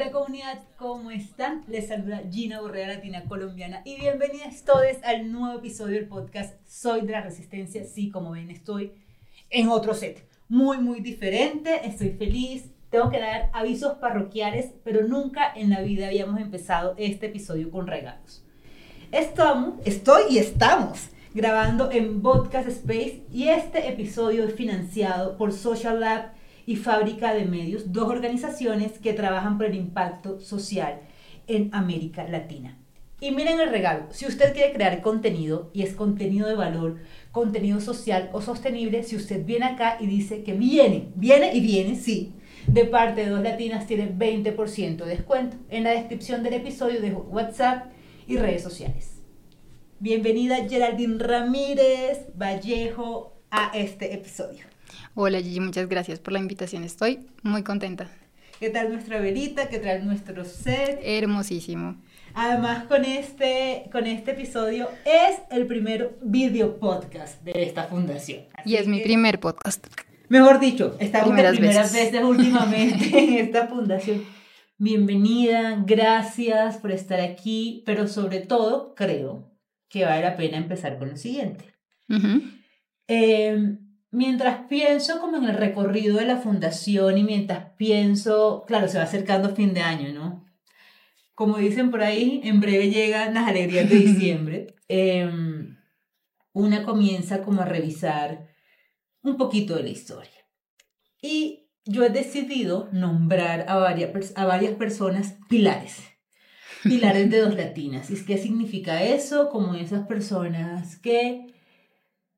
Hola comunidad, ¿cómo están? Les saluda Gina Borrea Latina Colombiana y bienvenidas todos al nuevo episodio del podcast Soy de la Resistencia. Sí, como ven, estoy en otro set, muy, muy diferente, estoy feliz. Tengo que dar avisos parroquiales, pero nunca en la vida habíamos empezado este episodio con regalos. Estamos, estoy y estamos grabando en Podcast Space y este episodio es financiado por Social Lab y Fábrica de Medios, dos organizaciones que trabajan por el impacto social en América Latina. Y miren el regalo, si usted quiere crear contenido y es contenido de valor, contenido social o sostenible, si usted viene acá y dice que viene, viene y viene, sí, de parte de Dos Latinas tiene 20% de descuento. En la descripción del episodio dejo WhatsApp y redes sociales. Bienvenida Geraldine Ramírez Vallejo a este episodio. Hola Gigi, muchas gracias por la invitación. Estoy muy contenta. ¿Qué tal nuestra velita? ¿Qué tal nuestro set? Hermosísimo. Además, con este, con este episodio es el primer video podcast de esta fundación. y es mi primer podcast. Mejor dicho, estamos primeras, primeras veces. veces últimamente en esta fundación. Bienvenida, gracias por estar aquí, pero sobre todo creo que vale la pena empezar con lo siguiente. eh, mientras pienso como en el recorrido de la fundación y mientras pienso, claro, se va acercando fin de año, ¿no? Como dicen por ahí, en breve llegan las alegrías de diciembre. Em, una comienza como a revisar un poquito de la historia. Y yo he decidido nombrar a varias, a varias personas pilares. Pilares de dos latinas. ¿Y qué significa eso? Como esas personas que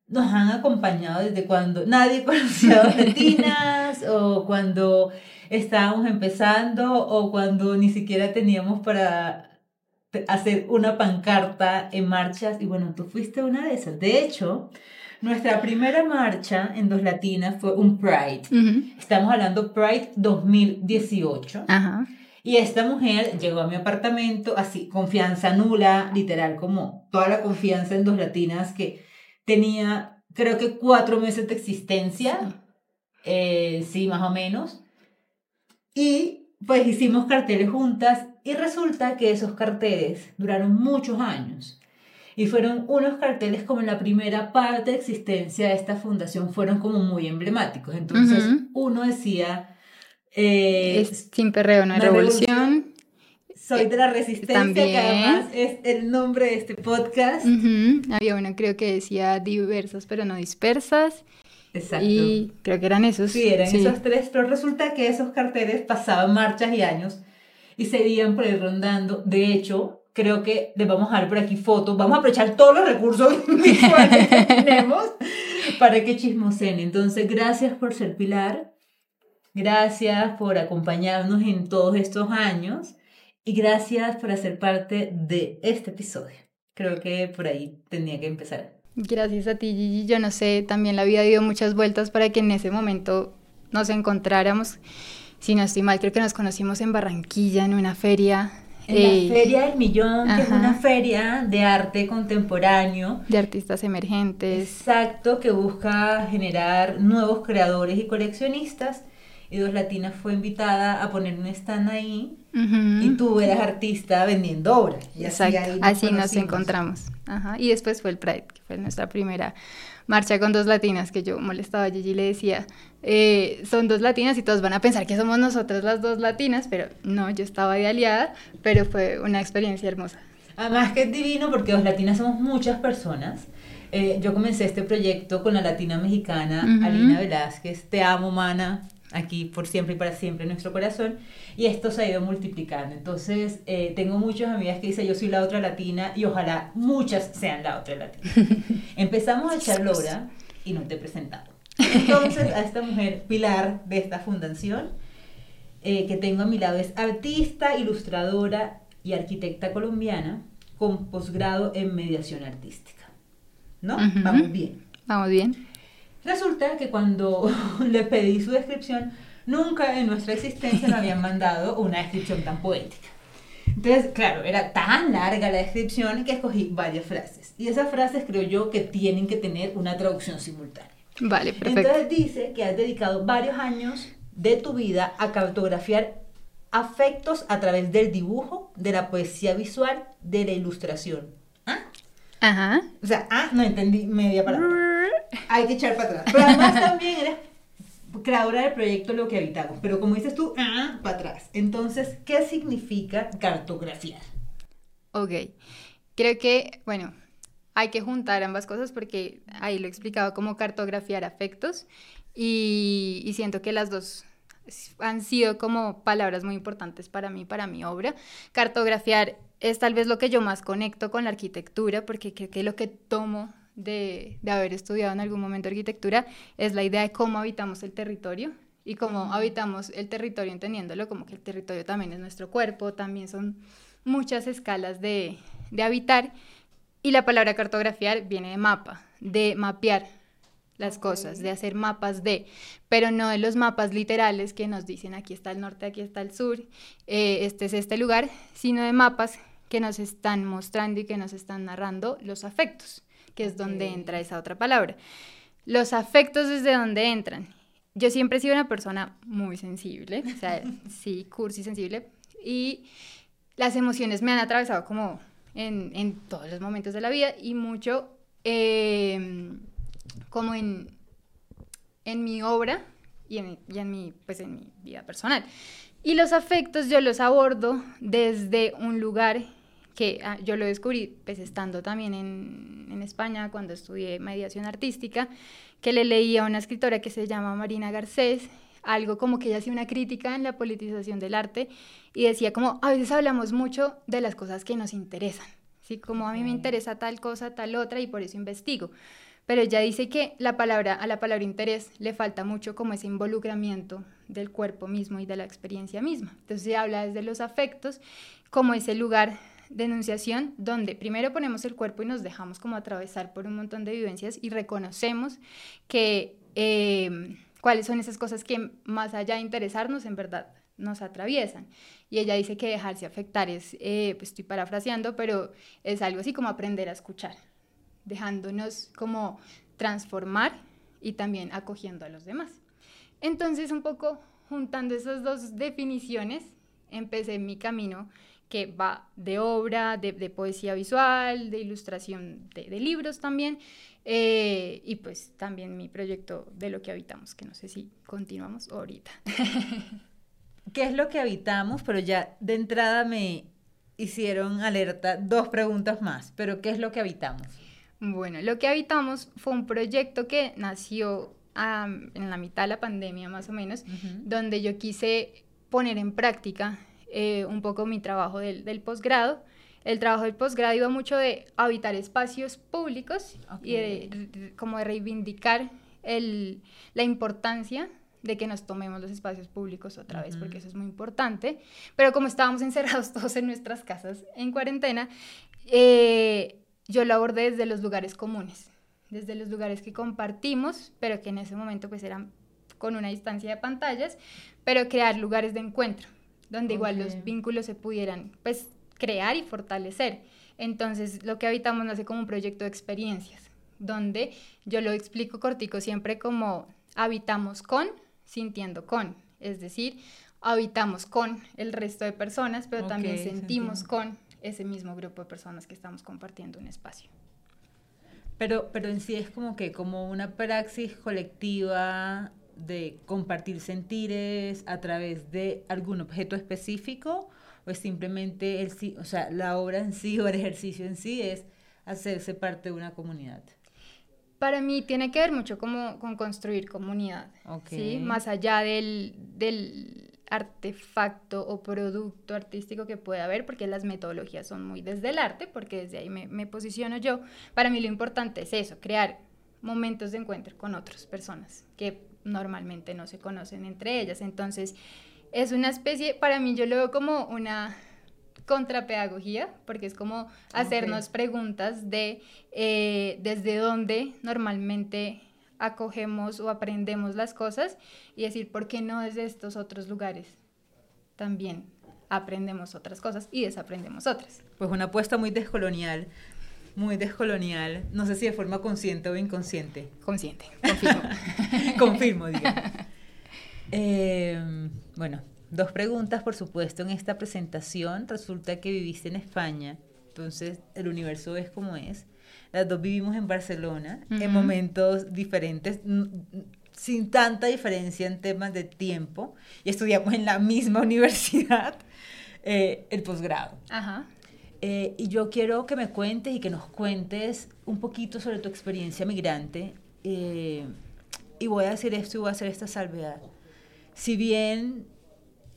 nos han acompañado desde cuando nadie conocía a Latinas o cuando estábamos empezando o cuando ni siquiera teníamos para hacer una pancarta en marchas y bueno, tú fuiste una de esas. De hecho, nuestra primera marcha en Dos Latinas fue un Pride. Estamos hablando Pride 2018. Y esta mujer llegó a mi apartamento así, confianza nula, literal, como toda la confianza en Dos Latinas que tenía creo que cuatro meses de existencia, eh, sí, más o menos. Y pues hicimos carteles juntas y resulta que esos carteles duraron muchos años. Y fueron unos carteles como en la primera parte de existencia de esta fundación, fueron como muy emblemáticos. Entonces, uno decía... Eh, sin perreo, no hay revolución soy de la resistencia, que además es el nombre de este podcast. Había uno creo que decía diversas pero no dispersas. Exacto. Y creo que eran esos. Sí, eran esos tres, pero resulta que esos carteles pasaban marchas y años y seguían por ahí rondando. De hecho, creo que les vamos a dar por aquí fotos, vamos a aprovechar todos los recursos visuales que tenemos para que chismosen. Entonces, gracias por ser Pilar, gracias por acompañarnos en todos estos años y gracias por hacer parte de este episodio. Creo que por ahí tenía que empezar. Gracias a ti, Gigi. Yo no sé, también la vida dio muchas vueltas para que en ese momento nos encontráramos. Si no estoy mal, creo que nos conocimos en Barranquilla, en una feria. En la eh, Feria del Millón, que es una feria de arte contemporáneo. De artistas emergentes. Exacto, que busca generar nuevos creadores y coleccionistas y Dos Latinas fue invitada a poner un stand ahí y tú eras artista vendiendo obras. Y Exacto, así, nos, encontramos. Ajá. Y después fue el Pride, que fue nuestra primera marcha con dos latinas, que yo molestaba a Gigi y le decía, eh, son dos latinas y todos van a pensar que somos nosotras las dos latinas, pero no, yo estaba de aliada, pero fue una experiencia hermosa. Además que es divino porque dos latinas somos muchas personas. Eh, yo comencé este proyecto con la latina mexicana Alina Velázquez, te amo, mana, aquí por siempre y para siempre en nuestro corazón, y esto se ha ido multiplicando. Entonces, eh, tengo muchas amigas que dicen yo soy la otra latina y ojalá muchas sean la otra latina. Empezamos a echar lora y no te he presentado. Entonces, a esta mujer pilar de esta fundación, eh, que tengo a mi lado, es artista, ilustradora y arquitecta colombiana con posgrado en mediación artística. ¿No? Vamos bien. Vamos bien. Resulta que cuando le pedí su descripción, nunca en nuestra existencia nos habían mandado una descripción tan poética. Entonces, claro, era tan larga la descripción que escogí varias frases. Y esas frases creo yo que tienen que tener una traducción simultánea. Vale, perfecto. Entonces dice que has dedicado varios años de tu vida a cartografiar afectos a través del dibujo, de la poesía visual, de la ilustración. ¿Ah? Ajá. O sea, ah, no entendí media palabra. Hay que echar para atrás. Pero además también eres creadora del proyecto Lo que habitamos. Pero como dices tú, ah, para atrás. Entonces, ¿qué significa cartografiar? Ok. Creo que, bueno, hay que juntar ambas cosas porque ahí lo he explicado como cartografiar afectos y, y siento que las dos han sido como palabras muy importantes para mí, para mi obra. Cartografiar es tal vez lo que yo más conecto con la arquitectura, porque creo que lo que tomo de, de, haber estudiado en algún momento arquitectura es la idea de cómo habitamos el territorio y cómo habitamos el territorio entendiéndolo como que el territorio también es nuestro cuerpo, también son muchas escalas de, de habitar. Y la palabra cartografiar viene de mapa, de mapear, las cosas, de hacer mapas de, pero no de los mapas literales que nos dicen aquí está el norte, aquí está el sur, eh, este es este lugar, sino de mapas que nos están mostrando y que nos están narrando los afectos, que es donde entra esa otra palabra. Los afectos desde donde entran. Yo siempre he sido una persona muy sensible, o sea, sí, cursi sensible, y las emociones me han atravesado como en, en todos los momentos de la vida y mucho... Eh, como en, en mi obra y en, en, mi, pues en mi vida personal. Y los afectos yo los abordo desde un lugar que ah, yo lo descubrí pues estando también en, en, España cuando estudié mediación artística, que le leí a una escritora que se llama Marina Garcés, algo como que ella hacía una crítica en la politización del arte y decía como a veces hablamos mucho de las cosas que nos interesan, ¿sí? como a mí me interesa tal cosa, tal otra y por eso investigo pero ella dice que la palabra, a la palabra interés le falta mucho como ese involucramiento del cuerpo mismo y de la experiencia misma. Entonces se habla desde los afectos como ese lugar de enunciación donde primero ponemos el cuerpo y nos dejamos como atravesar por un montón de vivencias y reconocemos que em, cuáles son esas cosas que más allá de interesarnos en verdad nos atraviesan. Y ella dice que dejarse afectar es, eh, pues estoy parafraseando, pero es algo así como aprender a escuchar dejándonos como transformar y también acogiendo a los demás. Entonces, un poco juntando esas dos definiciones, empecé mi camino que va de obra, de, poesía visual, de ilustración de, libros también, eh, y pues también mi proyecto de lo que habitamos, que no sé si continuamos ahorita. ¿Qué es lo que habitamos? Pero ya de entrada me hicieron alerta dos preguntas más, pero ¿qué es lo que habitamos? Bueno, lo que habitamos fue un proyecto que nació en la mitad de la pandemia más o menos, donde yo quise poner en práctica eh, un poco mi trabajo del, posgrado. El trabajo del posgrado iba mucho de habitar espacios públicos y de, como de reivindicar el, la importancia de que nos tomemos los espacios públicos otra vez, porque eso es muy importante. Pero como estábamos encerrados todos en nuestras casas en cuarentena, eh, yo lo abordé desde los lugares comunes, desde los lugares que compartimos, pero que en ese momento pues eran con una distancia de pantallas, pero crear lugares de encuentro, donde igual los vínculos se pudieran pues crear y fortalecer. Entonces lo que habitamos nace como un proyecto de experiencias, donde yo lo explico cortico siempre como habitamos con, sintiendo con, es decir, habitamos con el resto de personas, pero también sentimos con ese mismo grupo de personas que estamos compartiendo un espacio. Pero, pero en sí es como que como una praxis colectiva de compartir sentires a través de algún objeto específico o es simplemente el o sea, la obra en sí o el ejercicio en sí es hacerse parte de una comunidad. Para mí tiene que ver mucho como, con construir comunidad, ¿sí? más allá del, del artefacto o producto artístico que puede haber, porque las metodologías son muy desde el arte, porque desde ahí me, posiciono yo. Para mí lo importante es eso, crear momentos de encuentro con otras personas que normalmente no se conocen entre ellas. Entonces, es una especie, para mí yo lo veo como una contrapedagogía, porque es como hacernos preguntas de eh, desde dónde normalmente acogemos o aprendemos las cosas y decir, ¿por qué no desde estos otros lugares también aprendemos otras cosas y desaprendemos otras? Pues una apuesta muy descolonial, muy descolonial, no sé si de forma consciente o inconsciente. Consciente, confirmo. confirmo, diga. Em, bueno, dos preguntas, por supuesto, en esta presentación. Resulta que viviste en España, entonces el universo es como es. Las dos vivimos en Barcelona, en momentos diferentes, sin tanta diferencia en temas de tiempo, y estudiamos en la misma universidad eh, el posgrado. Ajá. Eh, y yo quiero que me cuentes y que nos cuentes un poquito sobre tu experiencia migrante. Eh, y voy a decir esto y voy a hacer esta salvedad. Si bien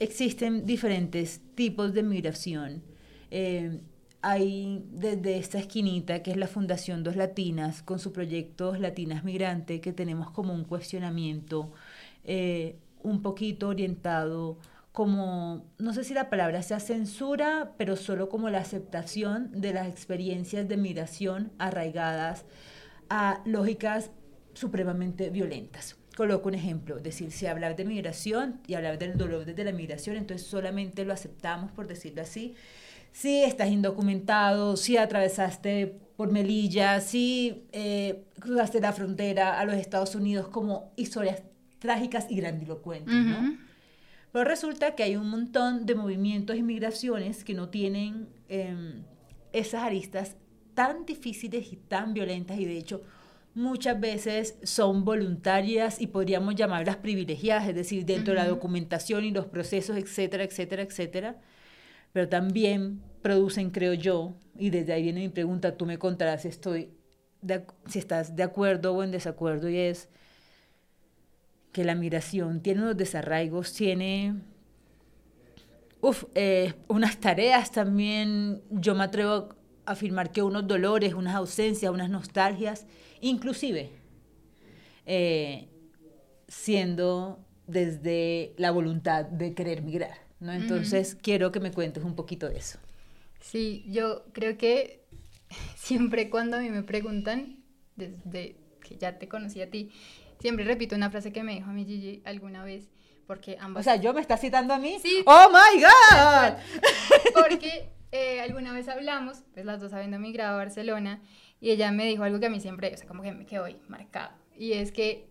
existen diferentes tipos de migración, eh, hay desde esta esquinita que es la Fundación Dos Latinas con su proyecto Latinas Migrante que tenemos como un cuestionamiento un poquito orientado como, no sé si la palabra sea censura, pero solo como la aceptación de las experiencias de migración arraigadas a lógicas supremamente violentas. Coloco un ejemplo, decir, si hablar de migración y hablar del dolor desde la migración, entonces solamente lo aceptamos, por decirlo así, si estás indocumentado, si atravesaste por Melilla, si eh, cruzaste la frontera a los Estados Unidos como historias trágicas y grandilocuentes, ¿no? Pero resulta que hay un montón de movimientos y migraciones que no tienen em, esas aristas tan difíciles y tan violentas y de hecho muchas veces son voluntarias y podríamos llamarlas privilegiadas, es decir, dentro de la documentación y los procesos, etcétera, etcétera, etcétera. Pero también producen, creo yo, y desde ahí viene mi pregunta, tú me contarás si, estoy si estás de acuerdo o en desacuerdo, y es que la migración tiene unos desarraigos, tiene eh, unas tareas también, yo me atrevo a afirmar que unos dolores, unas ausencias, unas nostalgias, inclusive eh, siendo desde la voluntad de querer migrar. ¿no? Entonces quiero que me cuentes un poquito de eso. Sí, yo creo que siempre cuando a mí me preguntan, desde que ya te conocí a ti, Siempre repito una frase que me dijo a mi Gigi alguna vez, porque ambas... O sea, ¿yo me está citando a mí? Sí. ¡Oh, my God! Porque eh, alguna vez hablamos, pues las dos habiendo migrado a Barcelona, y ella me dijo algo que a mí siempre, o sea, como que me quedó ahí marcado, y es que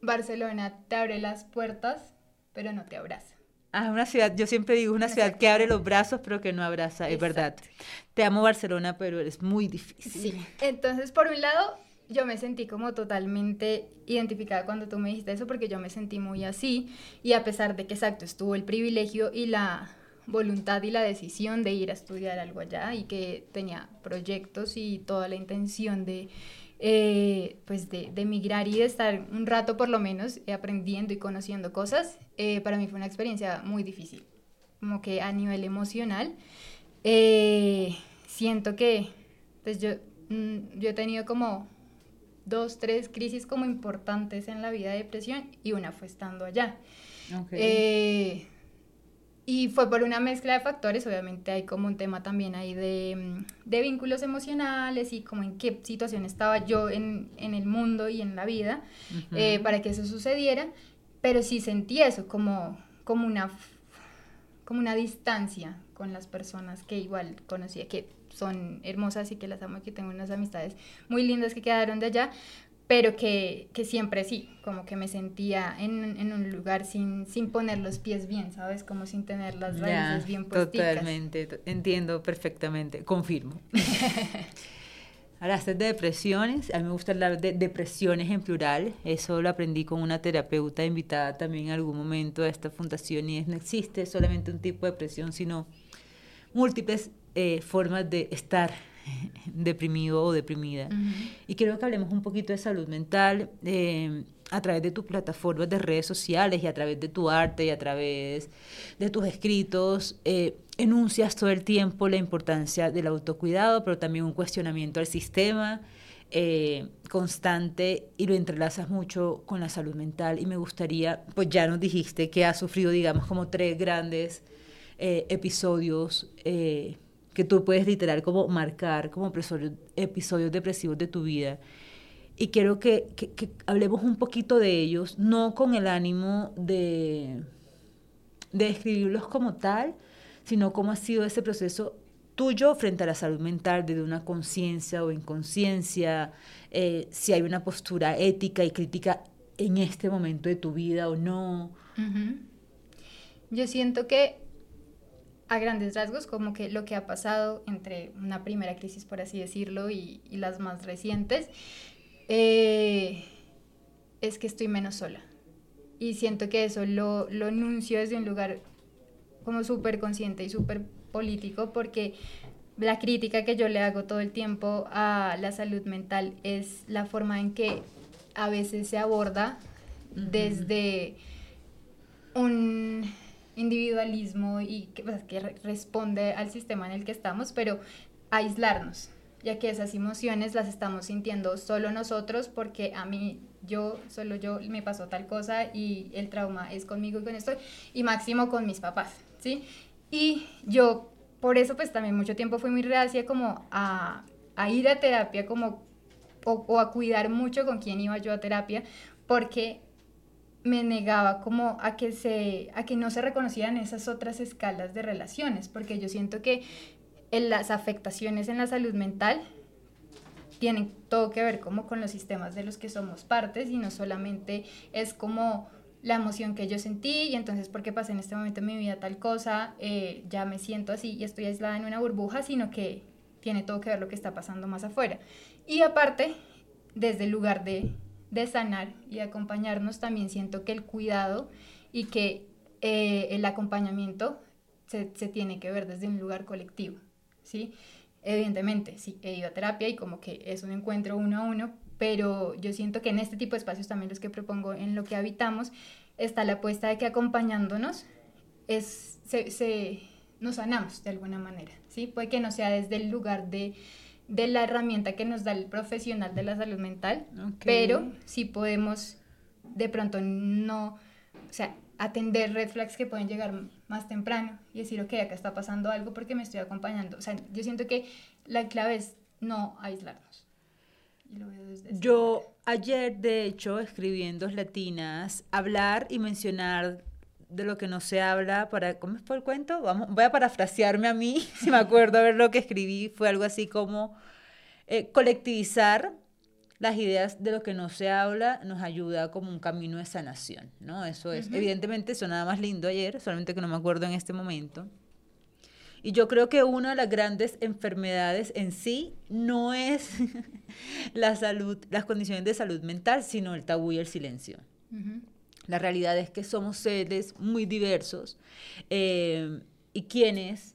Barcelona te abre las puertas, pero no te abraza. Ah, una ciudad, yo siempre digo, una, ciudad que abre los brazos, pero que no abraza, es verdad. Te amo Barcelona, pero eres muy difícil. Sí, entonces por un lado yo me sentí como totalmente identificada cuando tú me dijiste eso porque yo me sentí muy así y a pesar de que exacto estuvo el privilegio y la voluntad y la decisión de ir a estudiar algo allá y que tenía proyectos y toda la intención de eh, pues de, de, emigrar y de estar un rato por lo menos aprendiendo y conociendo cosas, eh, para mí fue una experiencia muy difícil, como que a nivel emocional eh, siento que pues yo, mm, yo he tenido como dos, tres crisis como importantes en la vida de depresión y una fue estando allá. Eh, y fue por una mezcla de factores, obviamente hay como un tema también ahí de, mm, de vínculos emocionales y como en qué situación estaba yo en, en el mundo y en la vida eh, para que eso sucediera, pero sí sentí eso como, como, una, como una distancia con las personas que igual conocía, que son hermosas y que las amo, que tengo unas amistades muy lindas que quedaron de allá, pero que, que siempre sí, como que me sentía en, en, un lugar sin, sin poner los pies bien, ¿sabes? Como sin tener las raíces bien puestas. Totalmente, entiendo perfectamente, confirmo. Hablaste de depresiones, a mí me gusta hablar de depresiones en plural, eso lo aprendí con una terapeuta invitada también en algún momento a esta fundación y es, no existe solamente un tipo de depresión, sino múltiples eh, formas de estar deprimido o deprimida. Y quiero que hablemos un poquito de salud mental eh, a través de tus plataformas de redes sociales y a través de tu arte y a través de tus escritos. Eh, enuncias todo el tiempo la importancia del autocuidado, pero también un cuestionamiento al sistema. constante y lo entrelazas mucho con la salud mental y me gustaría, pues ya nos dijiste que has sufrido, digamos, como tres grandes episodios que tú puedes literal como marcar como episodios, depresivos de tu vida. Y quiero que, hablemos un poquito de ellos, no con el ánimo de, de describirlos como tal, sino cómo ha sido ese proceso tuyo frente a la salud mental, desde una conciencia o inconsciencia, eh, si hay una postura ética y crítica en este momento de tu vida o no. Yo siento que a grandes rasgos, como que lo que ha pasado entre una primera crisis, por así decirlo, y, las más recientes, eh, es que estoy menos sola. Y siento que eso lo, lo anuncio desde un lugar como súper consciente y súper político, porque la crítica que yo le hago todo el tiempo a la salud mental es la forma en que a veces se aborda desde un individualismo y que, pues, que responde al sistema en el que estamos, pero aislarnos, ya que esas emociones las estamos sintiendo solo nosotros porque a mí, yo, solo yo, me pasó tal cosa y el trauma es conmigo y con esto, y máximo con mis papás, ¿sí? Y yo, por eso, pues también mucho tiempo fui muy reacia como a, a ir a terapia, como, o, o a cuidar mucho con quién iba yo a terapia, porque me negaba como a que, se, a que no se reconocieran esas otras escalas de relaciones, porque yo siento que en las afectaciones en la salud mental tienen todo que ver como con los sistemas de los que somos partes y no solamente es como la emoción que yo sentí y entonces porque pasé en este momento en mi vida tal cosa, eh, ya me siento así y estoy aislada en una burbuja, sino que tiene todo que ver lo que está pasando más afuera. Y aparte, desde el lugar de de sanar y acompañarnos, también siento que el cuidado y que eh, el acompañamiento se, tiene que ver desde un lugar colectivo, ¿sí? Evidentemente, sí, he ido a terapia y como que es un encuentro uno a uno, pero yo siento que en este tipo de espacios también los que propongo en lo que habitamos está la apuesta de que acompañándonos es, se, nos sanamos de alguna manera, ¿sí? Puede que no sea desde el lugar de de la herramienta que nos da el profesional de la salud mental, pero sí podemos de pronto no, o sea, atender red flags que pueden llegar más temprano y decir, ok, acá está pasando algo porque me estoy acompañando. O sea, yo siento que la clave es no aislarnos. yo ayer, de hecho, escribí en Dos Latinas, hablar y mencionar de lo que no se habla para ¿cómo fue el cuento? Vamos, voy a parafrasearme a mí, si me acuerdo a ver lo que escribí, fue algo así como eh, colectivizar las ideas de lo que no se habla nos ayuda como un camino de sanación, ¿no? Eso es, evidentemente sonaba más lindo ayer, solamente que no me acuerdo en este momento. Y yo creo que una de las grandes enfermedades en sí no es la salud, las condiciones de salud mental, sino el tabú y el silencio. La realidad es que somos seres muy diversos eh, y quienes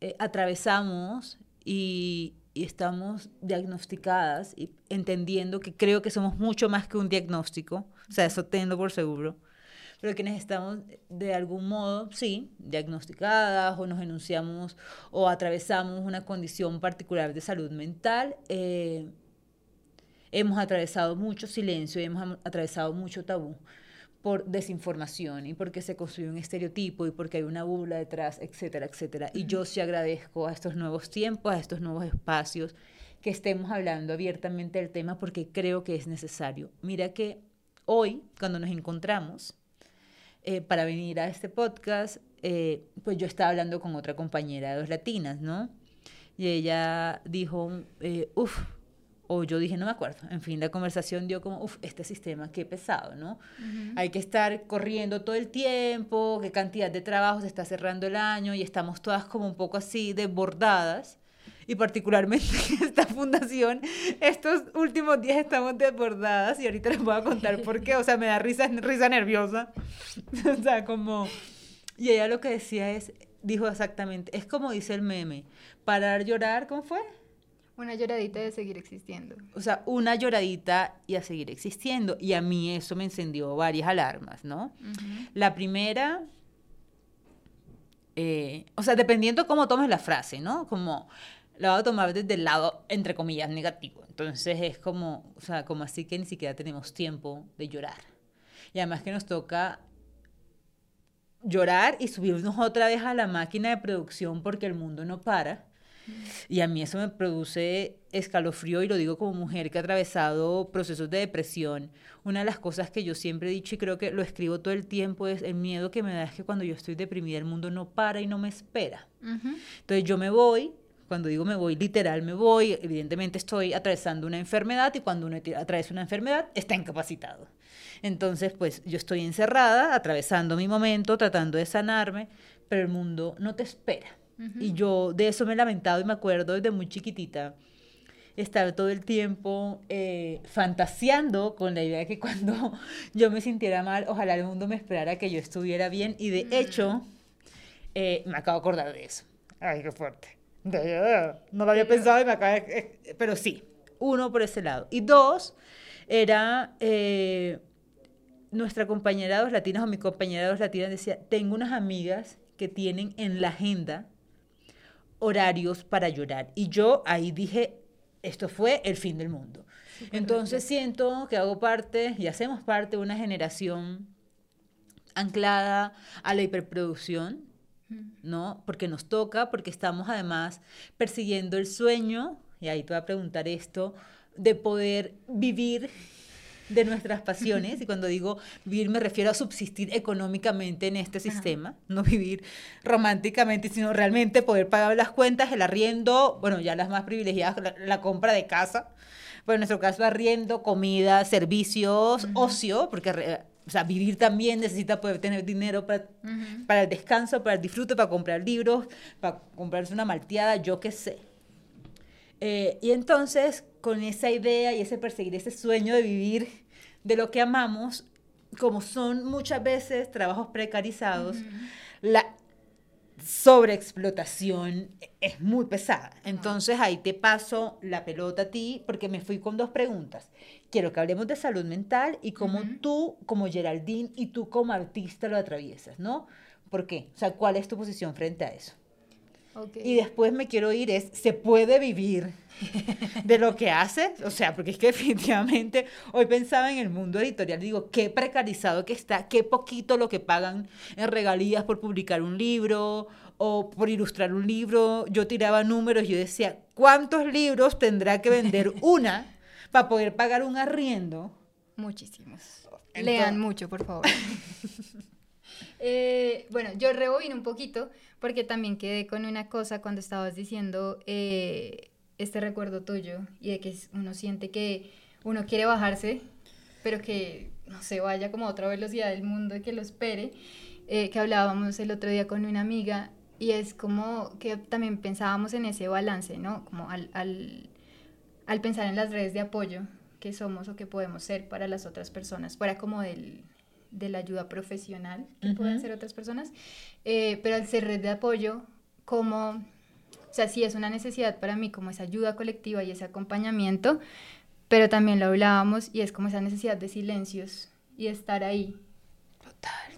eh, atravesamos y, estamos diagnosticadas y entendiendo que creo que somos mucho más que un diagnóstico, o sea, eso tengo por seguro, pero quienes estamos de algún modo, sí, diagnosticadas o nos enunciamos o atravesamos una condición particular de salud mental, eh, hemos atravesado mucho silencio y hemos atravesado mucho tabú por desinformación y porque se construye un estereotipo y porque hay una burla detrás, etcétera, etcétera. Y yo sí agradezco a estos nuevos tiempos, a estos nuevos espacios, que estemos hablando abiertamente del tema porque creo que es necesario. Mira que hoy, cuando nos encontramos eh, para venir a este podcast, eh, pues yo estaba hablando con otra compañera de dos latinas, ¿no? Y ella dijo, eh, uff, o yo dije, no me acuerdo. En fin, la conversación dio como, uff, este sistema, qué pesado, ¿no? Hay que estar corriendo todo el tiempo, qué cantidad de trabajo se está cerrando el año y estamos todas como un poco así desbordadas. Y particularmente esta fundación, estos últimos días estamos desbordadas y ahorita les voy a contar por qué. O sea, me da risa, risa nerviosa. o sea, como... Y ella lo que decía es, dijo exactamente, es como dice el meme, parar llorar, ¿cómo fue? Una lloradita de seguir existiendo. O sea, una lloradita y a seguir existiendo. Y a mí eso me encendió varias alarmas, ¿no? La primera, eh, o sea, dependiendo cómo tomes la frase, ¿no? Como la voy a tomar desde el lado, entre comillas, negativo. Entonces es como, o sea, como así que ni siquiera tenemos tiempo de llorar. Y además que nos toca llorar y subirnos otra vez a la máquina de producción porque el mundo no para y a mí eso me produce escalofrío y lo digo como mujer que ha atravesado procesos de depresión. Una de las cosas que yo siempre he dicho y creo que lo escribo todo el tiempo es el miedo que me da es que cuando yo estoy deprimida el mundo no para y no me espera. Entonces yo me voy Cuando digo me voy, literal me voy. Evidentemente estoy atravesando una enfermedad y cuando uno atraviesa una enfermedad está incapacitado. Entonces, pues yo estoy encerrada, atravesando mi momento, tratando de sanarme, pero el mundo no te espera. Y yo de eso me he lamentado y me acuerdo desde muy chiquitita estar todo el tiempo eh, fantaseando con la idea de que cuando yo me sintiera mal, ojalá el mundo me esperara que yo estuviera bien. Y de hecho, eh, me acabo de acordar de eso. Ay, qué fuerte. No lo había pensado y me acabo de... Eh, pero sí, uno por ese lado. Y dos, era nuestra compañera de dos latinas o mi compañera de dos latinas decía, tengo unas amigas que tienen en la agenda horarios para llorar. Y yo ahí dije, esto fue el fin del mundo. Entonces siento que hago parte y hacemos parte de una generación anclada a la hiperproducción, ¿no? Porque nos toca, porque estamos además persiguiendo el sueño, y ahí te voy a preguntar esto, de poder vivir de nuestras pasiones, y cuando digo vivir me refiero a subsistir económicamente en este sistema, no vivir románticamente, sino realmente poder pagar las cuentas, el arriendo, bueno, ya las más privilegiadas, la, compra de casa, pero en nuestro caso arriendo, comida, servicios, ocio, porque o sea, vivir también necesita poder tener dinero para, para el descanso, para el disfrute, para comprar libros, para comprarse una malteada, yo qué sé. Eh, y entonces, con esa idea y ese perseguir ese sueño de vivir de lo que amamos, como son muchas veces trabajos precarizados, la sobreexplotación es muy pesada. Entonces ahí te paso la pelota a ti porque me fui con dos preguntas. Quiero que hablemos de salud mental y cómo tú como Geraldine y tú como artista lo atraviesas, ¿no? ¿Por qué? O sea, ¿cuál es tu posición frente a eso? Y después me quiero ir es, ¿se puede vivir de lo que hace? O sea, porque es que definitivamente hoy pensaba en el mundo editorial, digo, qué precarizado que está, qué poquito lo que pagan en regalías por publicar un libro o por ilustrar un libro. Yo tiraba números y yo decía, ¿cuántos libros tendrá que vender una para poder pagar un arriendo? Muchísimos. Lean mucho, por favor. Eh, bueno, yo rebobino un poquito porque también quedé con una cosa cuando estabas diciendo eh, este recuerdo tuyo y de que uno siente que uno quiere bajarse, pero que no se vaya como a otra velocidad del mundo y que lo espere, eh, que hablábamos el otro día con una amiga y es como que también pensábamos en ese balance, ¿no? Como al, al, al pensar en las redes de apoyo que somos o que podemos ser para las otras personas, fuera como del de la ayuda profesional que pueden ser otras personas, eh, pero al ser red de apoyo, como, o sea, sí es una necesidad para mí como esa ayuda colectiva y ese acompañamiento, pero también lo hablábamos y es como esa necesidad de silencios y estar ahí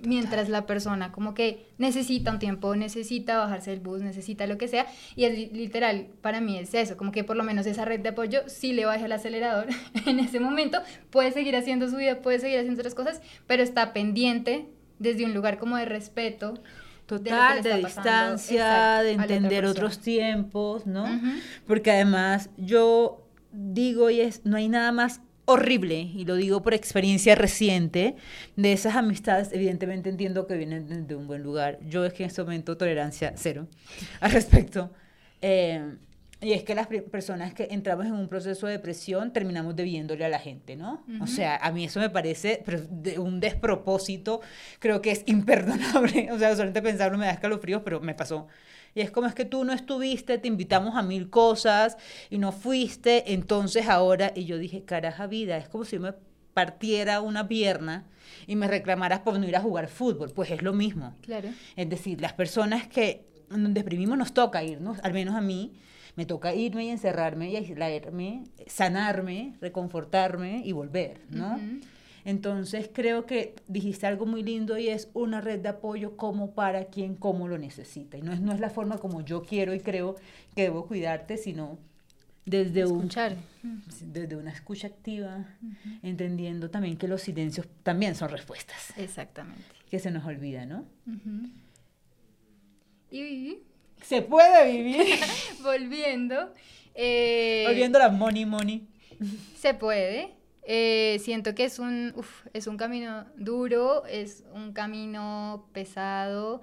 Mientras la persona como que necesita un tiempo, necesita bajarse del bus, necesita lo que sea. Y es literal, para mí es eso, como que por lo menos esa red de apoyo sí le baja el acelerador en ese momento, puede seguir haciendo su vida, puede seguir haciendo otras cosas, pero está pendiente desde un lugar como de respeto. Total, de, distancia, de entender otros tiempos, ¿no? Porque además yo digo y es, no hay nada más horrible, y lo digo por experiencia reciente, de esas amistades, evidentemente entiendo que vienen de un buen lugar. Yo es que en este momento tolerancia cero al respecto. Eh, y es que las personas que entramos en un proceso de depresión terminamos debiéndole a la gente, ¿no? O sea, a mí eso me parece de un despropósito, creo que es imperdonable. O sea, solamente pensarlo me da escalofríos, pero me pasó. Y es como es que tú no estuviste, te invitamos a mil cosas y no fuiste, entonces ahora, y yo dije, caraja vida, es como si me partiera una pierna y me reclamaras por no ir a jugar fútbol, pues es lo mismo. Claro. Es decir, las personas que nos deprimimos nos toca irnos, al menos a mí, me toca irme y encerrarme y aislarme, sanarme, reconfortarme y volver, ¿no? Entonces creo que dijiste algo muy lindo y es una red de apoyo como para quien como lo necesita. Y no es, no es la forma como yo quiero y creo que debo cuidarte, sino desde, Escuchar. desde una escucha activa, entendiendo también que los silencios también son respuestas. Exactamente. Que se nos olvida, ¿no? Y se puede vivir. Volviendo. Eh, Volviendo a la money money. Se puede. Eh, siento que es un, es un camino duro, es un camino pesado,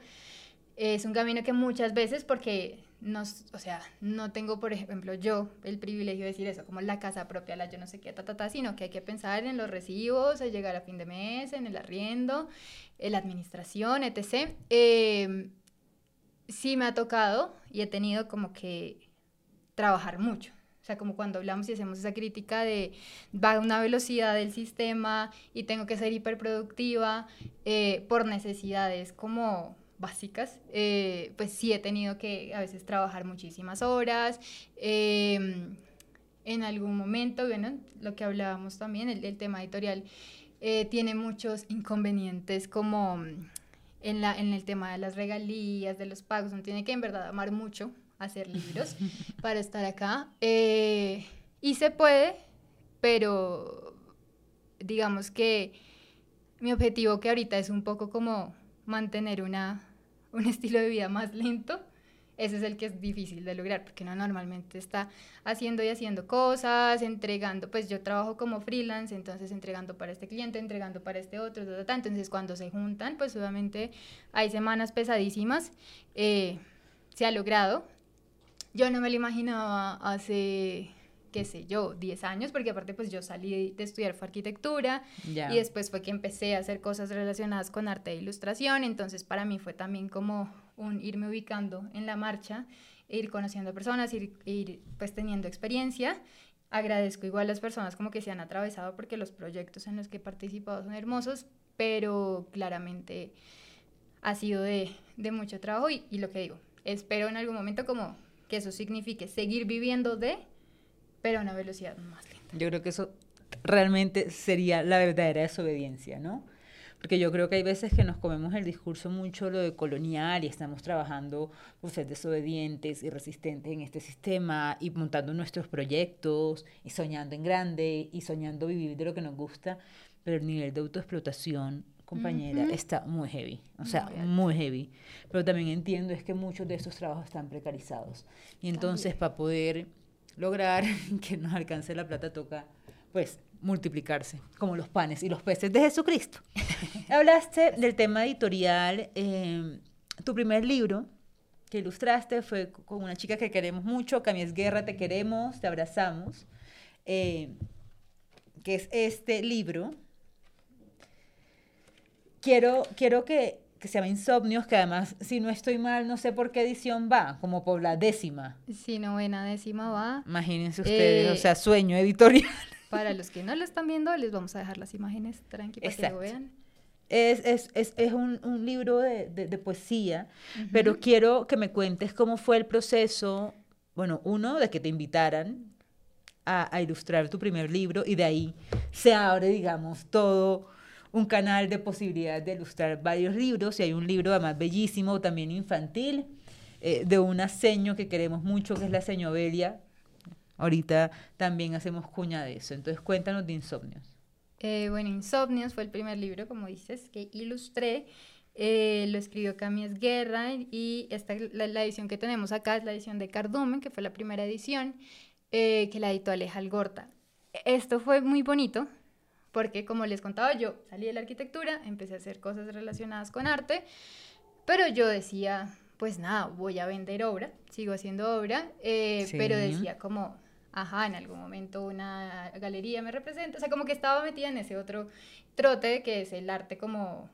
es un camino que muchas veces, porque no, o sea, no tengo, por ejemplo, yo el privilegio de decir eso, como la casa propia, la yo no sé qué, ta, ta, ta, sino que hay que pensar en los recibos, en llegar a fin de mes, en el arriendo, en la administración, etc. Eh, sí me ha tocado y he tenido como que trabajar mucho. O sea, como cuando hablamos y hacemos esa crítica de va a una velocidad del sistema y tengo que ser hiperproductiva eh, por necesidades como básicas, eh, pues sí he tenido que a veces trabajar muchísimas horas. Em, en algún momento, bueno, lo que hablábamos también, el, el tema editorial, eh, tiene muchos inconvenientes como en, la, en el tema de las regalías, de los pagos, uno tiene que en verdad amar mucho hacer libros para estar acá. Eh, y se puede, pero digamos que mi objetivo que ahorita es un poco como mantener una, un estilo de vida más lento, ese es el que es difícil de lograr, porque uno normalmente está haciendo y haciendo cosas, entregando, pues yo trabajo como freelance, entonces entregando para este cliente, entregando para este otro, entonces cuando se juntan, pues obviamente hay semanas pesadísimas, eh, se ha logrado, yo no me lo imaginaba hace, qué sé yo, 10 años, porque aparte pues yo salí de estudiar fue arquitectura y después fue que empecé a hacer cosas relacionadas con arte e ilustración, entonces para mí fue también como un irme ubicando en la marcha, ir conociendo personas, ir, ir pues teniendo experiencia. Agradezco igual a las personas como que se han atravesado porque los proyectos en los que he participado son hermosos, pero claramente ha sido de, de mucho trabajo y, y, lo que digo, espero en algún momento como que eso signifique seguir viviendo de, pero a una velocidad más lenta. Yo creo que eso realmente sería la verdadera desobediencia, ¿no? Porque yo creo que hay veces que nos comemos el discurso mucho lo de colonial y estamos trabajando por ser desobedientes y resistentes en este sistema y montando nuestros proyectos y soñando en grande y soñando vivir de lo que nos gusta, pero el nivel de autoexplotación compañera, está muy heavy, o sea, muy, heavy. Pero también entiendo es que muchos de estos trabajos están precarizados. Y entonces para poder lograr que nos alcance la plata toca, pues, multiplicarse, como los panes y los peces de Jesucristo. Hablaste del tema editorial, eh, tu primer libro que ilustraste fue con una chica que queremos mucho, Camies Guerra, te queremos, te abrazamos, eh, que es este libro quiero, quiero que, que se llama Insomnios, que además, si no estoy mal, no sé por qué edición va, como por la décima. Sí, novena décima va. Imagínense ustedes, o eh, sea, sueño editorial. Para los que no lo están viendo, les vamos a dejar las imágenes tranquilas para que lo vean. Es, es, es, es un, un, libro de, de, poesía, pero quiero que me cuentes cómo fue el proceso, bueno, uno, de que te invitaran a, a ilustrar tu primer libro y de ahí se abre, digamos, todo un canal de posibilidades de ilustrar varios libros y hay un libro además bellísimo, también infantil, eh, de una seño que queremos mucho, que es la seño Belia. Ahorita también hacemos cuña de eso. Entonces cuéntanos de Insomnios. Eh, bueno, Insomnios fue el primer libro, como dices, que ilustré. Eh, lo escribió Camies Guerra y esta, la, edición que tenemos acá es la edición de Cardumen, que fue la primera edición, que la editó Aleja Algorta. Esto fue muy bonito porque como les contaba, yo salí de la arquitectura, empecé a hacer cosas relacionadas con arte, pero yo decía, pues nada, voy a vender obra, sigo haciendo obra, eh, pero decía como, ajá, en algún momento una galería me representa, o sea, como que estaba metida en ese otro trote que es el arte como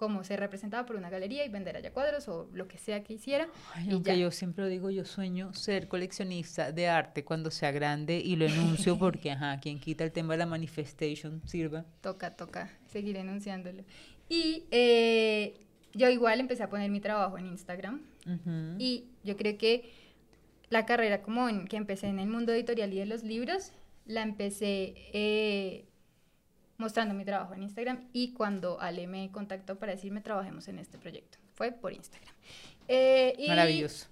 como ser representaba por una galería y vender allá cuadros o lo que sea que hiciera. y aunque yo siempre digo, yo sueño ser coleccionista de arte cuando sea grande y lo enuncio porque, ajá, quien quita el tema de la manifestation sirva. Toca, toca seguir enunciándolo. Y eh, yo igual empecé a poner mi trabajo en Instagram y yo creo que la carrera como en, que empecé en el mundo editorial y de los libros, la empecé eh, mostrando mi trabajo en Instagram y cuando Ale me contactó para decirme trabajemos en este proyecto. Fue por Instagram. Eh, Maravilloso.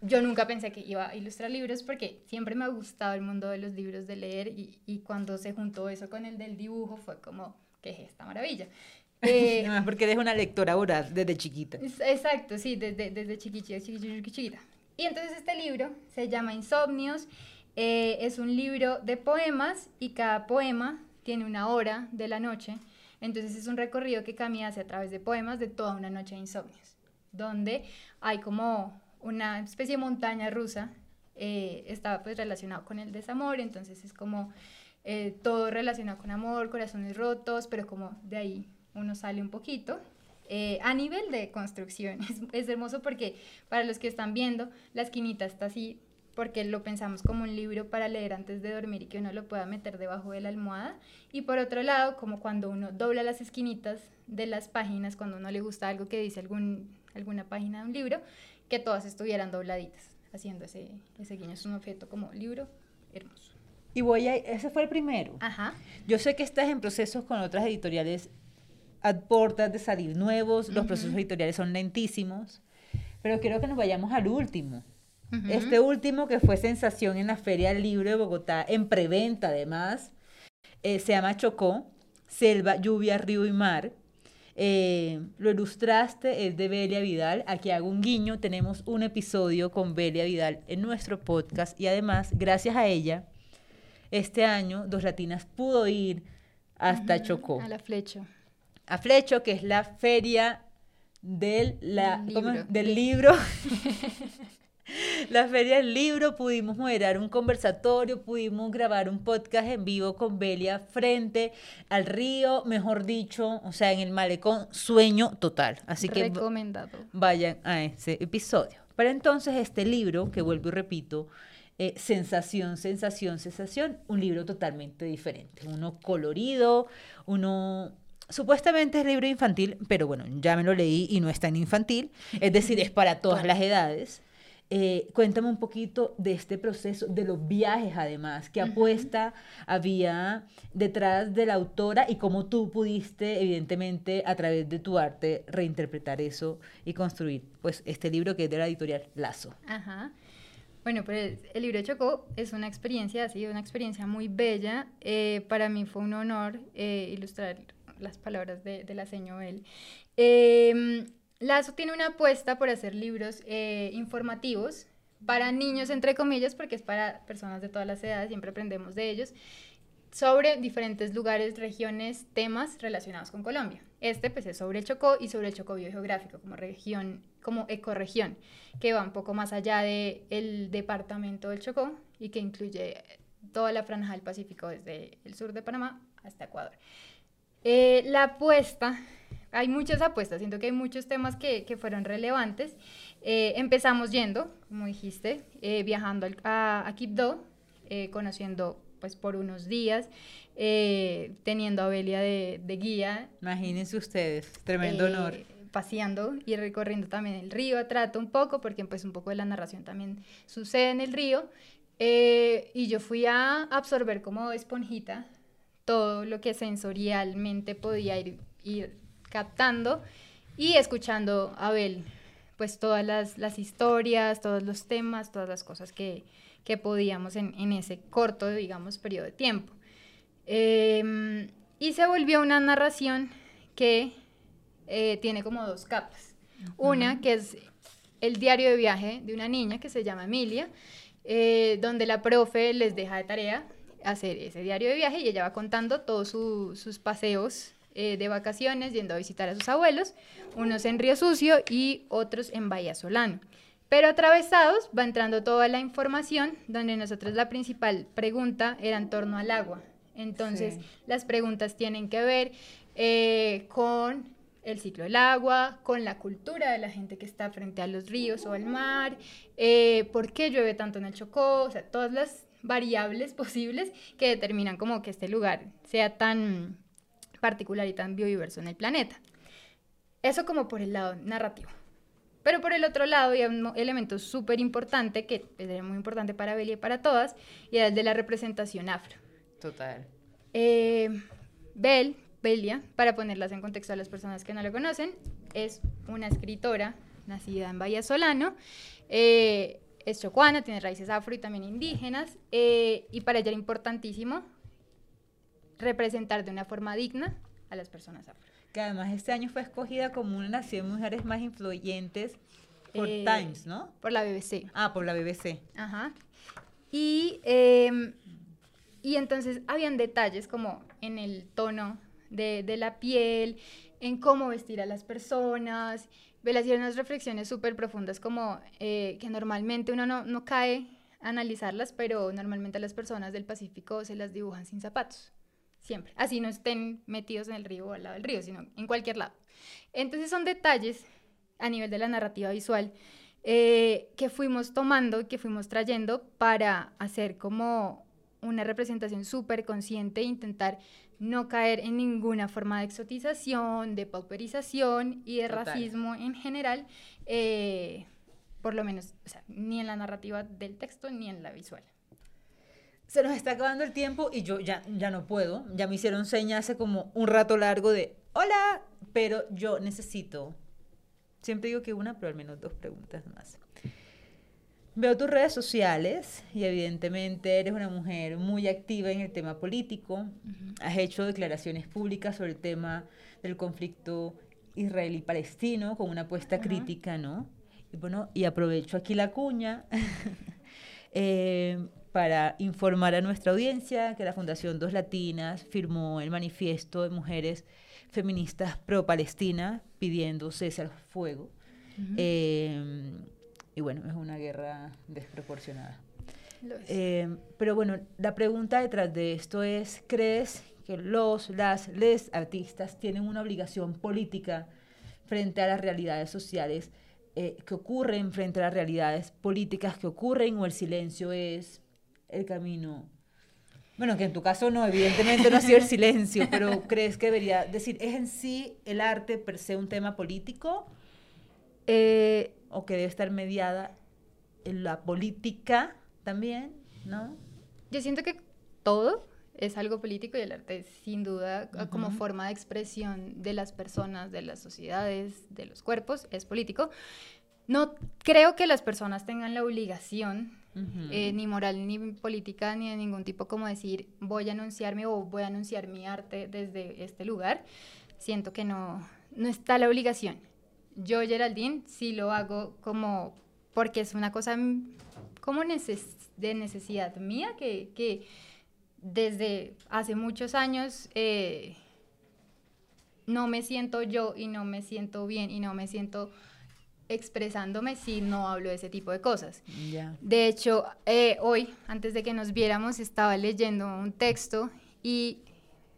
Yo nunca pensé que iba a ilustrar libros porque siempre me ha gustado el mundo de los libros de leer y, y cuando se juntó eso con el del dibujo fue como, ¿qué es esta maravilla? Eh, porque eres una lectora voraz desde chiquita. Exacto, sí, desde, desde chiquita, chiquita, chiquita. Y entonces este libro se llama Insomnios, eh, es un libro de poemas y cada poema tiene una hora de la noche, entonces es un recorrido que Cami hace a través de poemas de toda una noche de insomnios, donde hay como una especie de montaña rusa. Eh, estaba pues relacionado con el desamor, entonces es como eh, todo relacionado con amor, corazones rotos, pero como de ahí uno sale un poquito. Eh, a nivel de construcción, es, es, hermoso porque para los que están viendo, la esquinita está así porque lo pensamos como un libro para leer antes de dormir y que uno lo pueda meter debajo de la almohada. Y por otro lado, como cuando uno dobla las esquinitas de las páginas, cuando uno le gusta algo que dice algún, alguna página de un libro, que todas estuvieran dobladitas, haciendo ese, ese guiño. Es un objeto como libro hermoso. Y voy a, ese fue el primero. Ajá. Yo sé que estás en procesos con otras editoriales a portas de salir nuevos, los procesos editoriales son lentísimos, pero quiero que nos vayamos al último. Este último que fue sensación en la Feria del Libro de Bogotá, en preventa además, eh, se llama Chocó, Selva, Lluvia, Río y Mar. Eh, lo ilustraste, es de Belia Vidal. Aquí hago un guiño. Tenemos un episodio con Belia Vidal en nuestro podcast y además, gracias a ella, este año Dos Latinas pudo ir hasta Chocó. A la Flecho. A Flecho, que es la feria del, la, libro. del libro. la feria del libro, pudimos moderar un conversatorio, pudimos grabar un podcast en vivo con Belia frente al río, mejor dicho, o sea, en el malecón, sueño total. Así que Recomendado. vayan a ese episodio. Para entonces este libro, que vuelvo y repito, eh, sensación, sensación, sensación, un libro totalmente diferente, uno colorido, uno supuestamente es libro infantil, pero bueno, ya me lo leí y no es tan infantil, es decir, es para todas las edades. Eh, cuéntame un poquito de este proceso, de los viajes además, qué apuesta había detrás de la autora y cómo tú pudiste, evidentemente, a través de tu arte, reinterpretar eso y construir pues este libro que es de la editorial Lazo. Ajá. Bueno, pues el libro de Chocó es una experiencia, ha sido una experiencia muy bella. Eh, para mí fue un honor eh, ilustrar las palabras de, de la señora Bell. Eh, Lazo tiene una apuesta por hacer libros eh, informativos para niños, entre comillas, porque es para personas de todas las edades, siempre aprendemos de ellos, sobre diferentes lugares, regiones, temas relacionados con Colombia. Este pues es sobre el Chocó y sobre el Chocó biogeográfico como región, como ecorregión, que va un poco más allá del el departamento del Chocó y que incluye toda la franja del Pacífico desde el sur de Panamá hasta Ecuador. Eh, la apuesta, hay muchas apuestas, siento que hay muchos temas que, que fueron relevantes. Eh, empezamos yendo, como dijiste, eh, viajando al, a, a Quibdó, eh, conociendo pues por unos días, eh, teniendo a Belia de, de, guía. Imagínense ustedes, tremendo honor. Paseando y recorriendo también el río, trato un poco, porque pues un poco de la narración también sucede en el río. y yo fui a absorber como esponjita todo lo que sensorialmente podía ir, ir captando y escuchando a Abel, pues todas las, las, historias, todos los temas, todas las cosas que, que podíamos en, en, ese corto, digamos, periodo de tiempo. Eh, y se volvió una narración que eh, tiene como dos capas. Una que es el diario de viaje de una niña que se llama Emilia, eh, donde la profe les deja de tarea hacer ese diario de viaje y ella va contando todos su, sus paseos eh, de vacaciones, yendo a visitar a sus abuelos, unos en Río Sucio y otros en Bahía Solano. Pero atravesados va entrando toda la información, donde nosotros la principal pregunta era en torno al agua. Entonces, sí. las preguntas tienen que ver eh, con el ciclo del agua, con la cultura de la gente que está frente a los ríos o al mar, eh, por qué llueve tanto en el Chocó, o sea, todas las variables posibles que determinan como que este lugar sea tan particular y tan biodiverso en el planeta. Eso como por el lado narrativo. Pero por el otro lado había un elemento súper importante, que era muy importante para Belia y para todas, y era el de la representación afro. Total. Eh, Bel, Belia, para ponerlas en contexto a las personas que no lo conocen, es una escritora nacida en Bahía Solano, eh, es chocuana, tiene raíces afro y también indígenas, eh, y para ella era importantísimo representar de una forma digna a las personas afro. Que además este año fue escogida como una de las 100 mujeres más influyentes por eh, Times, ¿no? Por la BBC. Ah, por la BBC. Ajá. Y, eh, y entonces habían detalles como en el tono de, de, la piel, en cómo vestir a las personas, Vela hacía unas reflexiones súper profundas como eh, que normalmente uno no, no cae a analizarlas, pero normalmente a las personas del Pacífico se las dibujan sin zapatos. Siempre. Así no estén metidos en el río o al lado del río, sino en cualquier lado. Entonces son detalles a nivel de la narrativa visual eh, que fuimos tomando y que fuimos trayendo para hacer como una representación súper consciente e intentar no caer en ninguna forma de exotización, de pauperización y de racismo en general, eh, por lo menos, o sea, ni en la narrativa del texto ni en la visual. Se nos está acabando el tiempo y yo ya, ya no puedo. Ya me hicieron señas hace como un rato largo de hola, pero yo necesito. Siempre digo que una, pero al menos dos preguntas más. Veo tus redes sociales y evidentemente eres una mujer muy activa en el tema político. Has hecho declaraciones públicas sobre el tema del conflicto israelí-palestino con una apuesta crítica, ¿no? Y bueno, y aprovecho aquí la cuña eh, para informar a nuestra audiencia que la Fundación Dos Latinas firmó el manifiesto de mujeres feministas pro-Palestina pidiendo cese al fuego. Y bueno, es una guerra desproporcionada. Eh, pero bueno, la pregunta detrás de esto es, ¿crees que los, las, les artistas tienen una obligación política frente a las realidades sociales eh, que ocurren, frente a las realidades políticas que ocurren, o el silencio es el camino? Bueno, que en tu caso no, evidentemente no ha sido el silencio, pero ¿crees que debería decir, es en sí el arte per se un tema político? Eh, o que debe estar mediada en la política también, ¿no? Yo siento que todo es algo político y el arte sin duda como forma de expresión de las personas, de las sociedades, de los cuerpos, es político. No creo que las personas tengan la obligación, eh, ni moral, ni política, ni de ningún tipo, como decir, voy a anunciarme o voy a anunciar mi arte desde este lugar. Siento que no, no está la obligación. Yo, Geraldine, sí lo hago como porque es una cosa como de necesidad mía que, desde hace muchos años eh, no me siento yo y no me siento bien y no me siento expresándome si no hablo de ese tipo de cosas. De hecho, eh, hoy, antes de que nos viéramos, estaba leyendo un texto y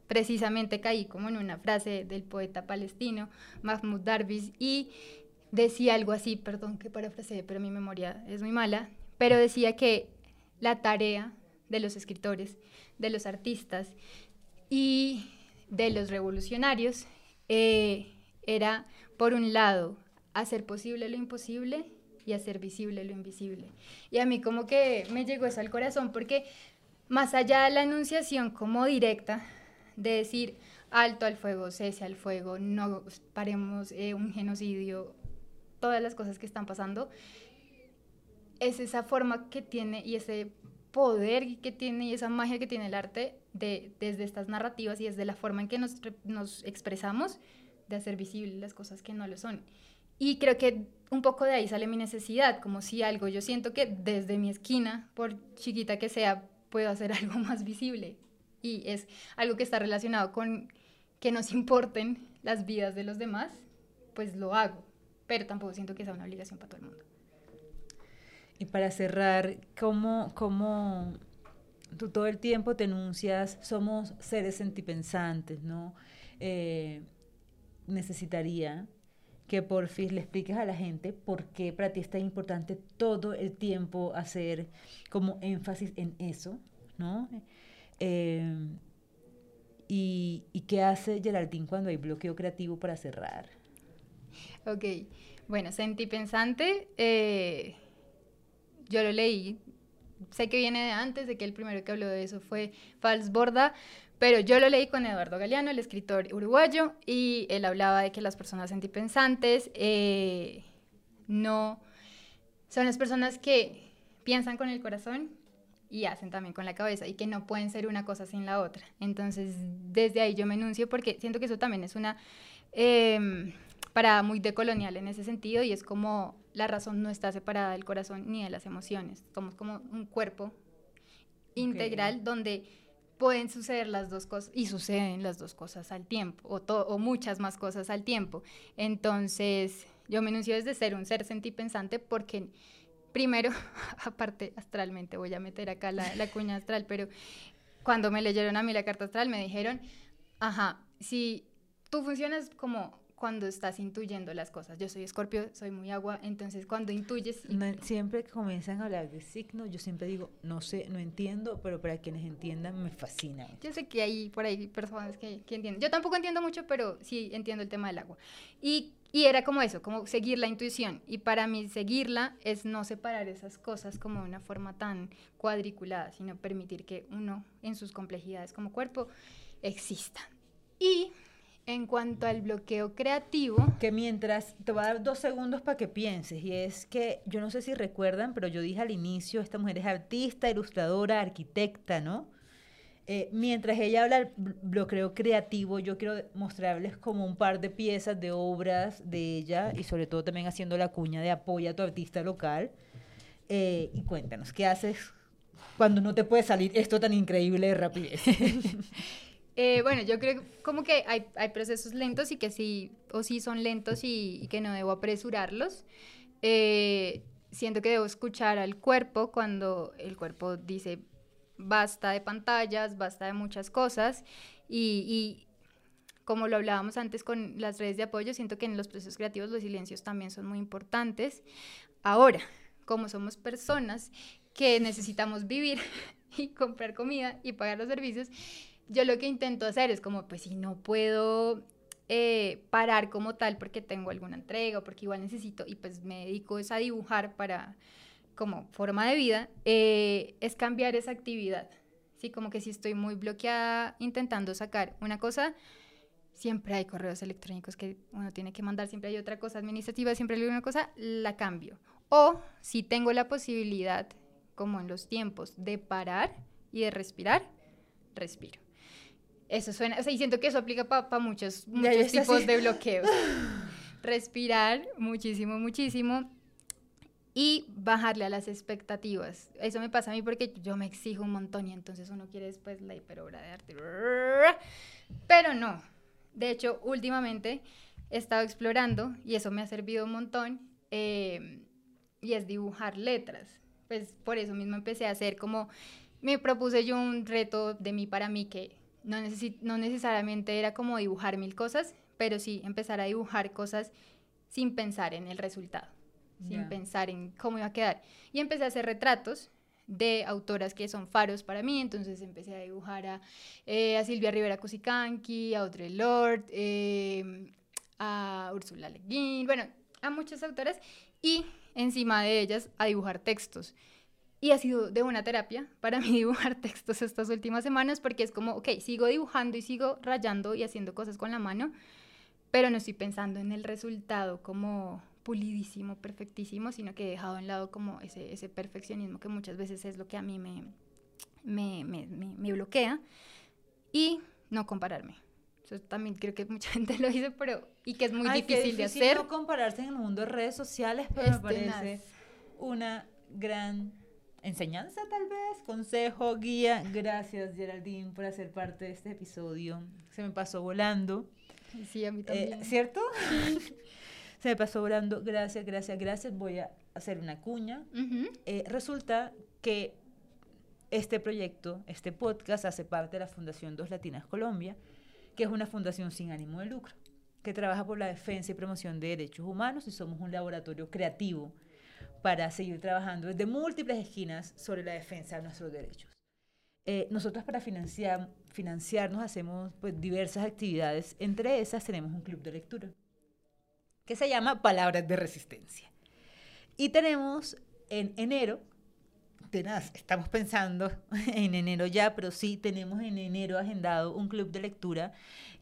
precisamente caí como en una frase del poeta palestino Mahmoud Darwish y decía algo así, perdón que parafraseé, pero mi memoria es muy mala, pero decía que la tarea de los escritores, de los artistas y de los revolucionarios eh, era, por un lado, hacer posible lo imposible y hacer visible lo invisible. Y a mí como que me llegó eso al corazón porque más allá de la enunciación como directa de decir alto al fuego, cese al fuego, no paremos eh, un genocidio, todas las cosas que están pasando, es esa forma que tiene y ese poder que tiene y esa magia que tiene el arte de, desde estas narrativas y desde la forma en que nos, nos expresamos de hacer visibles las cosas que no lo son. Y creo que un poco de ahí sale mi necesidad, como si algo, yo siento que desde mi esquina, por chiquita que sea, puedo hacer algo más visible y es algo que está relacionado con que nos importen las vidas de los demás, pues lo hago, pero tampoco siento que sea una obligación para todo el mundo. Y para cerrar, ¿cómo, cómo tú todo el tiempo te enuncias, somos seres sentipensantes, ¿no? Eh, necesitaría que por fin le expliques a la gente por qué para ti es tan importante todo el tiempo hacer como énfasis en eso, ¿no? Eh, y, qué hace Geraldine cuando hay bloqueo creativo para cerrar? Ok, bueno, Sentí Pensante, eh, yo lo leí, sé que viene de antes, de que el primero que habló de eso fue Fals Borda, pero yo lo leí con Eduardo Galeano, el escritor uruguayo, y él hablaba de que las personas sentipensantes eh, no son las personas que piensan con el corazón y hacen también con la cabeza y que no pueden ser una cosa sin la otra. Entonces, desde ahí yo me enuncio porque siento que eso también es una eh, parada muy decolonial en ese sentido y es como la razón no está separada del corazón ni de las emociones. Somos como un cuerpo integral donde pueden suceder las dos cosas y suceden las dos cosas al tiempo o, o muchas más cosas al tiempo. Entonces, Yo me enuncio desde ser un ser sentipensante porque primero, aparte astralmente, voy a meter acá la, la cuña astral, pero cuando me leyeron a mí la carta astral me dijeron, ajá, si tú funcionas como cuando estás intuyendo las cosas. Yo soy escorpio, soy muy agua, entonces cuando intuyes... siempre que comienzan a hablar de signos, yo siempre digo, no sé, no entiendo, pero para quienes entiendan me fascina. Yo sé que hay por ahí personas que, que entienden. Yo tampoco entiendo mucho, pero sí entiendo el tema del agua. Y, y era como eso, como seguir la intuición. Y para mí seguirla es no separar esas cosas como de una forma tan cuadriculada, sino permitir que uno en sus complejidades como cuerpo exista. Y en cuanto al bloqueo creativo. Que mientras, te voy a dar dos segundos para que pienses, y es que yo no sé si recuerdan, pero yo dije al inicio, esta mujer es artista, ilustradora, arquitecta, ¿no? Eh, mientras ella habla del bloqueo creativo, yo quiero mostrarles como un par de piezas de obras de ella y sobre todo también haciendo la cuña de apoyo a tu artista local. Eh, y cuéntanos, ¿qué haces cuando no te puede salir esto tan increíble de rapidez? Eh, bueno, yo creo como que hay, hay, procesos lentos y que sí, o sí son lentos y, que no debo apresurarlos. Eh, siento que debo escuchar al cuerpo cuando el cuerpo dice basta de pantallas, basta de muchas cosas y, y como lo hablábamos antes con las redes de apoyo, siento que en los procesos creativos los silencios también son muy importantes. Ahora, como somos personas que necesitamos vivir y comprar comida y pagar los servicios, yo lo que intento hacer es como, pues si no puedo eh, parar como tal porque tengo alguna entrega o porque igual necesito y pues me dedico es a dibujar para como forma de vida, eh, es cambiar esa actividad. Sí, como que si estoy muy bloqueada intentando sacar una cosa, siempre hay correos electrónicos que uno tiene que mandar, siempre hay otra cosa administrativa, siempre hay una cosa, la cambio. O si tengo la posibilidad, como en los tiempos, de parar y de respirar, respiro. Eso suena, o sea, y siento que eso aplica para muchos, muchos tipos de bloqueos. Respirar muchísimo, muchísimo y bajarle a las expectativas. Eso me pasa a mí porque yo me exijo un montón y entonces uno quiere después la hiperobra de arte. Pero no. De hecho, últimamente he estado explorando y eso me ha servido un montón eh, y es dibujar letras. Pues por eso mismo empecé a hacer como, me propuse yo un reto de mí para mí que no, no necesariamente era como dibujar mil cosas, pero sí empezar a dibujar cosas sin pensar en el resultado, sin pensar en cómo iba a quedar. Y empecé a hacer retratos de autoras que son faros para mí, entonces empecé a dibujar a, eh, a Silvia Rivera Cusicanqui, a Audre Lorde, eh, a Úrsula Le Guin, bueno, a muchas autoras y encima de ellas a dibujar textos. Y ha sido de una terapia para mí dibujar textos estas últimas semanas porque es como, ok, sigo dibujando y sigo rayando y haciendo cosas con la mano, pero no estoy pensando en el resultado como pulidísimo, perfectísimo, sino que he dejado en lado como ese, ese perfeccionismo que muchas veces es lo que a mí me, me, me, me, bloquea y no compararme. Eso también creo que mucha gente lo dice, pero y que es muy difícil, de hacer. No compararse en el mundo de redes sociales, pero me parece una gran enseñanza tal vez, consejo, guía. Gracias Geraldine por hacer parte de este episodio. Se me pasó volando. Sí, a mí también. Eh, ¿Cierto? Se me pasó volando. Gracias, gracias, gracias. Voy a hacer una cuña. Eh, resulta que este proyecto, este podcast, hace parte de la Fundación Dos Latinas Colombia, que es una fundación sin ánimo de lucro, que trabaja por la defensa y promoción de derechos humanos y somos un laboratorio creativo para seguir trabajando desde múltiples esquinas sobre la defensa de nuestros derechos. Eh, nosotros para financiar, financiarnos hacemos pues, diversas actividades, entre esas tenemos un club de lectura que se llama Palabras de Resistencia. Y tenemos en enero, tenaz, estamos pensando en enero ya, pero sí tenemos en enero agendado un club de lectura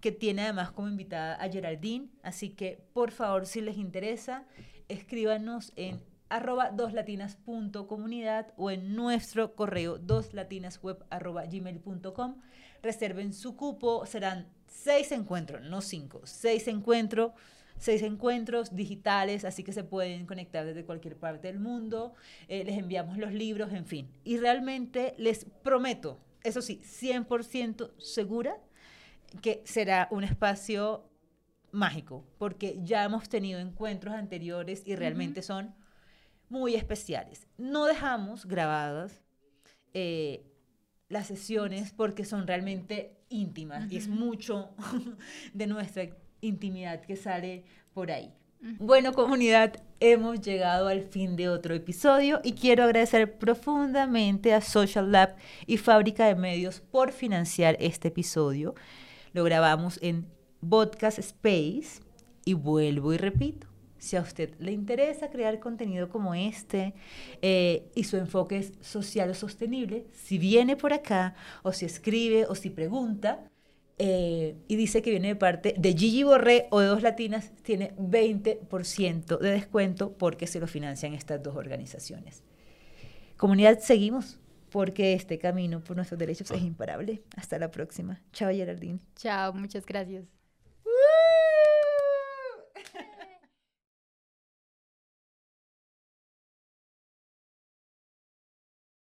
que tiene además como invitada a Geraldine, así que por favor si les interesa, escríbanos en arroba doslatinas.comunidad o en nuestro correo doslatinasweb arroba gmail.com. Reserven su cupo, serán seis encuentros, no cinco, seis encuentros, seis encuentros digitales, así que se pueden conectar desde cualquier parte del mundo, eh, les enviamos los libros, en fin. Y realmente les prometo, eso sí, 100% segura que será un espacio mágico, porque ya hemos tenido encuentros anteriores y realmente son muy especiales. No dejamos grabadas eh, las sesiones porque son realmente íntimas y es mucho de nuestra intimidad que sale por ahí. Bueno, comunidad, hemos llegado al fin de otro episodio y quiero agradecer profundamente a Social Lab y Fábrica de Medios por financiar este episodio. Lo grabamos en Podcast Space y vuelvo y repito, si a usted le interesa crear contenido como este eh, y su enfoque es social o sostenible, si viene por acá o si escribe o si pregunta, eh, y dice que viene de parte de Gigi Borré o de Dos Latinas, tiene 20% de descuento porque se lo financian estas dos organizaciones. Comunidad, seguimos porque este camino por nuestros derechos es imparable. Hasta la próxima. Chao, Geraldine. Chao, muchas gracias.